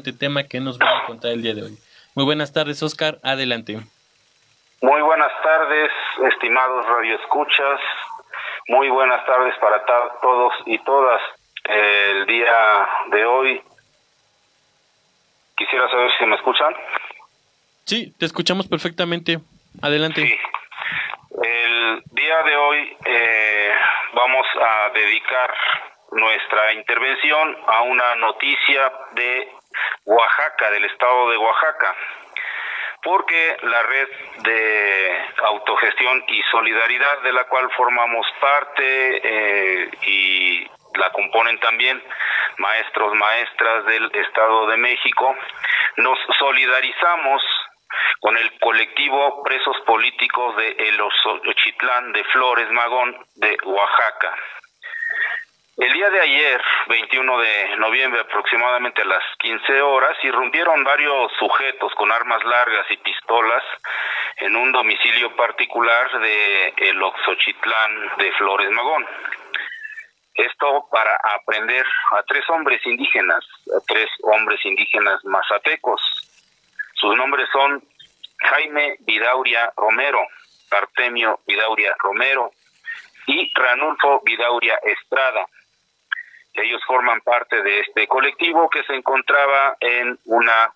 tema que nos va a contar el día de hoy. Muy buenas tardes, Oscar. Adelante. Muy buenas tardes, estimados radioescuchas. Muy buenas tardes para todos y todas. El día de hoy quisiera saber si me escuchan. Sí, te escuchamos perfectamente. Adelante. Sí. El día de hoy eh, vamos a dedicar nuestra intervención a una noticia de Oaxaca, del estado de Oaxaca, porque la red de autogestión y solidaridad de la cual formamos parte eh, y la componen también maestros, maestras del Estado de México, nos solidarizamos con el colectivo Presos Políticos de El Ochitlán de Flores Magón de Oaxaca. El día de ayer, 21 de noviembre, aproximadamente a las 15 horas, irrumpieron varios sujetos con armas largas y pistolas en un domicilio particular de el Oxochitlán de Flores Magón. Esto para aprender a tres hombres indígenas, a tres hombres indígenas mazatecos. Sus nombres son Jaime Vidauria Romero, Artemio Vidauria Romero y Ranulfo Vidauria Estrada. Ellos forman parte de este colectivo que se encontraba en una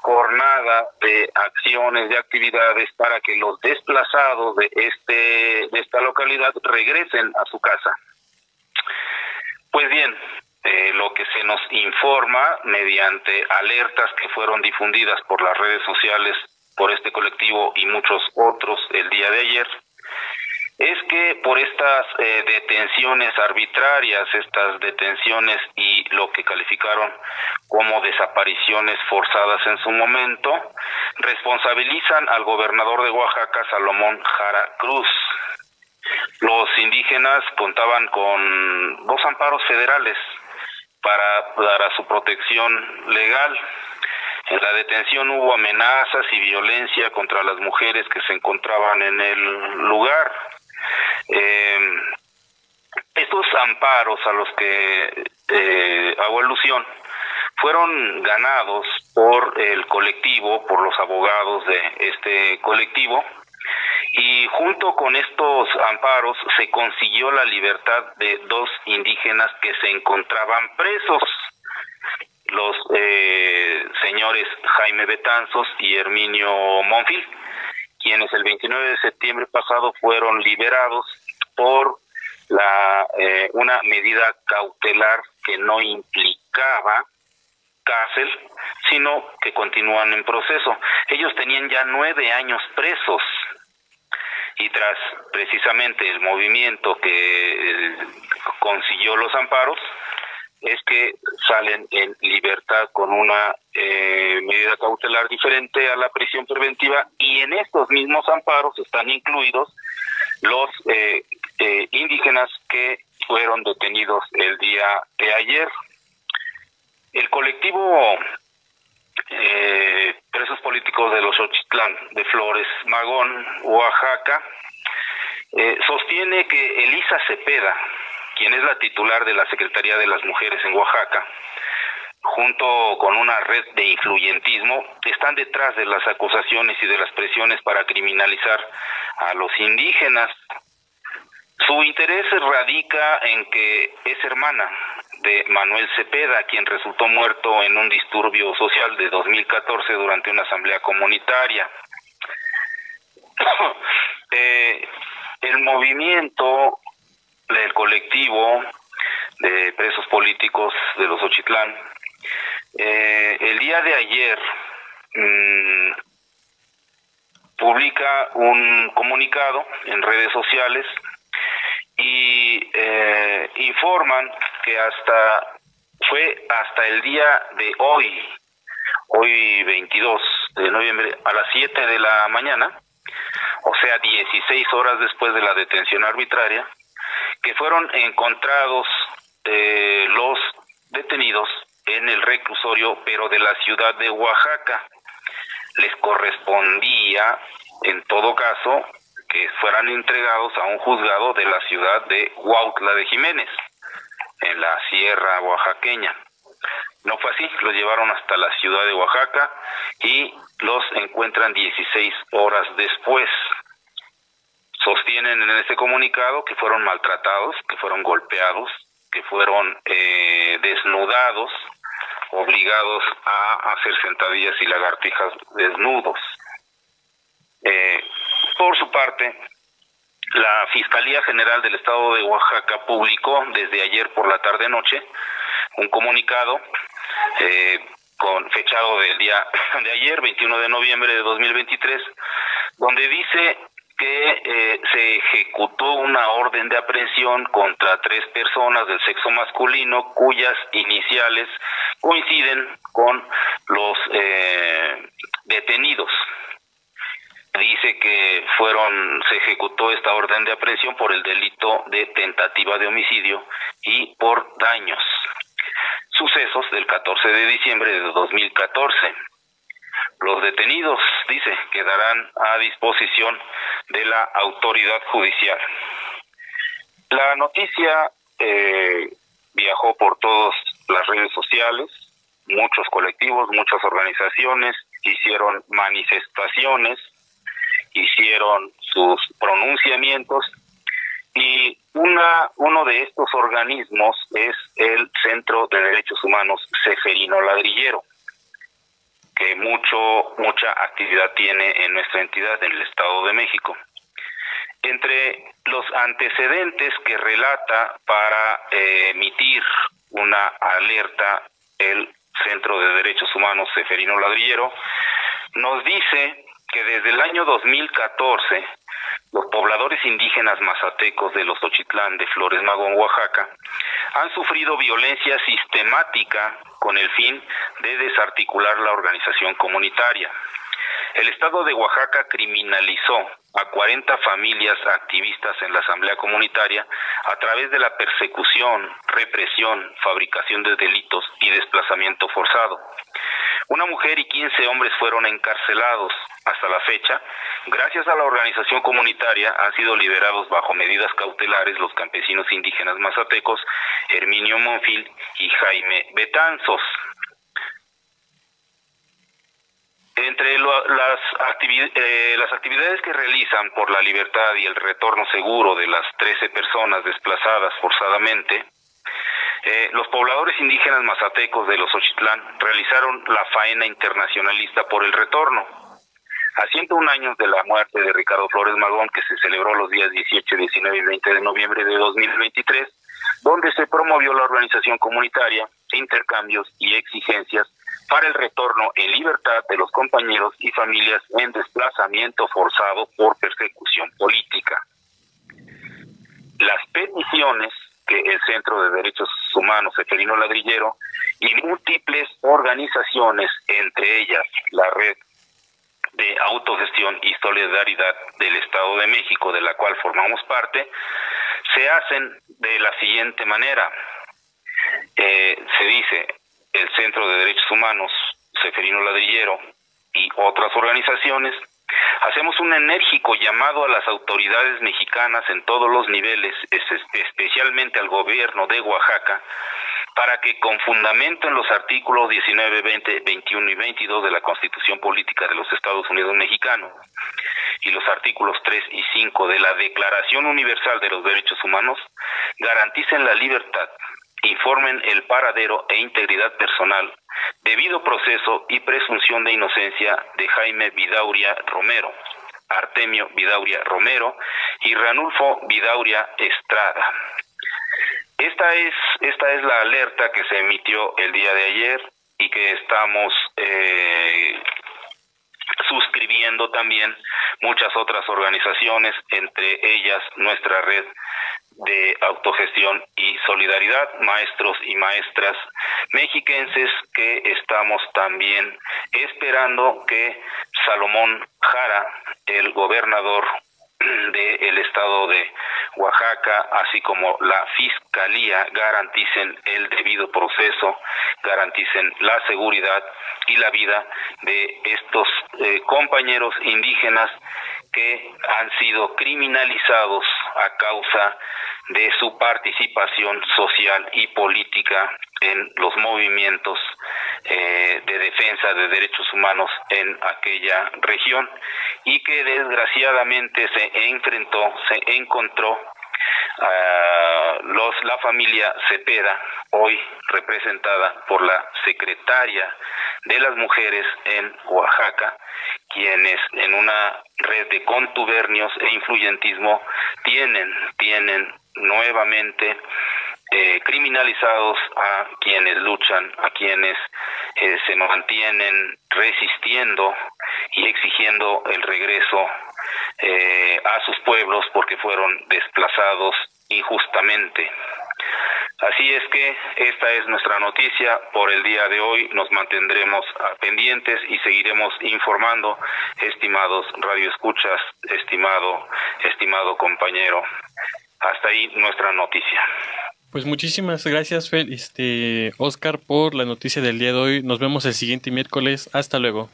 jornada de acciones, de actividades para que los desplazados de este de esta localidad regresen a su casa. Pues bien, eh, lo que se nos informa mediante alertas que fueron difundidas por las redes sociales por este colectivo y muchos otros el día de ayer, es que por estas eh, detenciones arbitrarias, estas detenciones y lo que calificaron como desapariciones forzadas en su momento, responsabilizan al gobernador de Oaxaca, Salomón Jara Cruz. Los indígenas contaban con dos amparos federales para dar a su protección legal. En la detención hubo amenazas y violencia contra las mujeres que se encontraban en el lugar. Eh, estos amparos a los que eh, hago alusión fueron ganados por el colectivo, por los abogados de este colectivo, y junto con estos amparos se consiguió la libertad de dos indígenas que se encontraban presos, los eh, señores Jaime Betanzos y Herminio Monfil quienes el 29 de septiembre pasado fueron liberados por la eh, una medida cautelar que no implicaba cárcel, sino que continúan en proceso. Ellos tenían ya nueve años presos y tras precisamente el movimiento que eh, consiguió los amparos, es que salen en libertad con una eh, medida cautelar diferente a la prisión preventiva y en estos mismos amparos están incluidos los eh, eh, indígenas que fueron detenidos el día de ayer. El colectivo presos políticos de los Ochitlán de Flores Magón, Oaxaca, sostiene que Elisa Cepeda, quien es la titular de la Secretaría de las Mujeres en Oaxaca, junto con una red de influyentismo, están detrás de las acusaciones y de las presiones para criminalizar a los indígenas. Su interés radica en que es hermana de Manuel Cepeda, quien resultó muerto en un disturbio social de 2014 durante una asamblea comunitaria. Eh, el movimiento de presos políticos de los Ochitlán. Eh, el día de ayer mm, publica un comunicado en redes sociales y eh, informan que hasta fue hasta el día de hoy, hoy 22 de noviembre a las 7 de la mañana, o sea 16 horas después de la detención arbitraria, que fueron encontrados eh, los detenidos en el reclusorio, pero de la ciudad de Oaxaca. Les correspondía, en todo caso, que fueran entregados a un juzgado de la ciudad de Huautla de Jiménez, en la sierra oaxaqueña. no fue así, los llevaron hasta la ciudad de Oaxaca y los encuentran 16 horas después. Sostienen en ese comunicado que fueron maltratados, que fueron golpeados, que fueron eh, desnudados, obligados a hacer sentadillas y lagartijas desnudos. Eh, por su parte, la Fiscalía General del Estado de Oaxaca publicó desde ayer por la tarde-noche un comunicado eh, con fechado del día de ayer, 21 de noviembre de 2023, donde dice que eh, se ejecutó una orden de aprehensión contra tres personas del sexo masculino cuyas iniciales coinciden con los eh, detenidos dice que fueron se ejecutó esta orden de aprehensión por el delito de tentativa de homicidio y por daños. Sucesos del 14 de diciembre de 2014. Los detenidos, dice, quedarán a disposición de la autoridad judicial. La noticia eh, viajó por todas las redes sociales, muchos colectivos, muchas organizaciones hicieron manifestaciones hicieron sus pronunciamientos y una, uno de estos organismos es el Centro de Derechos Humanos Seferino Ladrillero, que mucho, mucha actividad tiene en nuestra entidad, en el Estado de México. Entre los antecedentes que relata para eh, emitir una alerta el Centro de Derechos Humanos Seferino Ladrillero, nos dice que desde el año 2014 los pobladores indígenas mazatecos de los Ochitlán de Flores Magón, Oaxaca, han sufrido violencia sistemática con el fin de desarticular la organización comunitaria. El Estado de Oaxaca criminalizó a 40 familias activistas en la Asamblea Comunitaria a través de la persecución, represión, fabricación de delitos y desplazamiento forzado. Una mujer y 15 hombres fueron encarcelados. Hasta la fecha, gracias a la organización comunitaria, han sido liberados bajo medidas cautelares los campesinos indígenas mazatecos Herminio Monfil y Jaime Betanzos. Entre las, eh, las actividades que realizan por la libertad y el retorno seguro de las 13 personas desplazadas forzadamente, eh, los pobladores indígenas mazatecos de los Ochitlán realizaron la faena internacionalista por el retorno. A 101 años de la muerte de Ricardo Flores Magón, que se celebró los días 18, 19 y 20 de noviembre de 2023, donde se promovió la organización comunitaria, intercambios y exigencias para el retorno en libertad de los compañeros y familias en desplazamiento forzado por persecución política. Las peticiones que el Centro de Derechos Humanos Eferino Ladrillero y múltiples organizaciones, entre ellas la Red de Autogestión y Solidaridad del Estado de México, de la cual formamos parte, se hacen de la siguiente manera. Eh, se dice, el Centro de Derechos Humanos Seferino Ladrillero y otras organizaciones Hacemos un enérgico llamado a las autoridades mexicanas en todos los niveles, especialmente al gobierno de Oaxaca, para que con fundamento en los artículos 19, 20, 21 y 22 de la Constitución Política de los Estados Unidos Mexicanos y los artículos 3 y 5 de la Declaración Universal de los Derechos Humanos garanticen la libertad, informen el paradero e integridad personal, debido proceso y presunción de inocencia de Jaime Vidauria Romero, Artemio Vidauria Romero y Ranulfo Vidauria Estrada. Esta es, esta es la alerta que se emitió el día de ayer y que estamos eh, suscribiendo también muchas otras organizaciones, entre ellas nuestra red de autogestión y solidaridad, maestros y maestras mexiquenses que estamos también esperando que Salomón Jara, el gobernador del estado de Oaxaca, así como la Fiscalía, garanticen el debido proceso, garanticen la seguridad y la vida de estos eh, compañeros indígenas que han sido criminalizados a causa de su participación social y política en los movimientos eh, de defensa de derechos humanos en aquella región y que desgraciadamente se enfrentó, se encontró los, la familia Cepeda, hoy representada por la secretaria de las mujeres en Oaxaca, quienes en una red de contubernios e influyentismo tienen, tienen nuevamente eh, criminalizados a quienes luchan, a quienes eh, se mantienen resistiendo y exigiendo el regreso eh, a sus pueblos porque fueron desplazados injustamente. Así es que esta es nuestra noticia por el día de hoy. Nos mantendremos pendientes y seguiremos informando, estimados radioescuchas, estimado, estimado compañero. Hasta ahí nuestra noticia. Pues muchísimas gracias, Fer, este, Oscar, por la noticia del día de hoy. Nos vemos el siguiente miércoles. Hasta luego.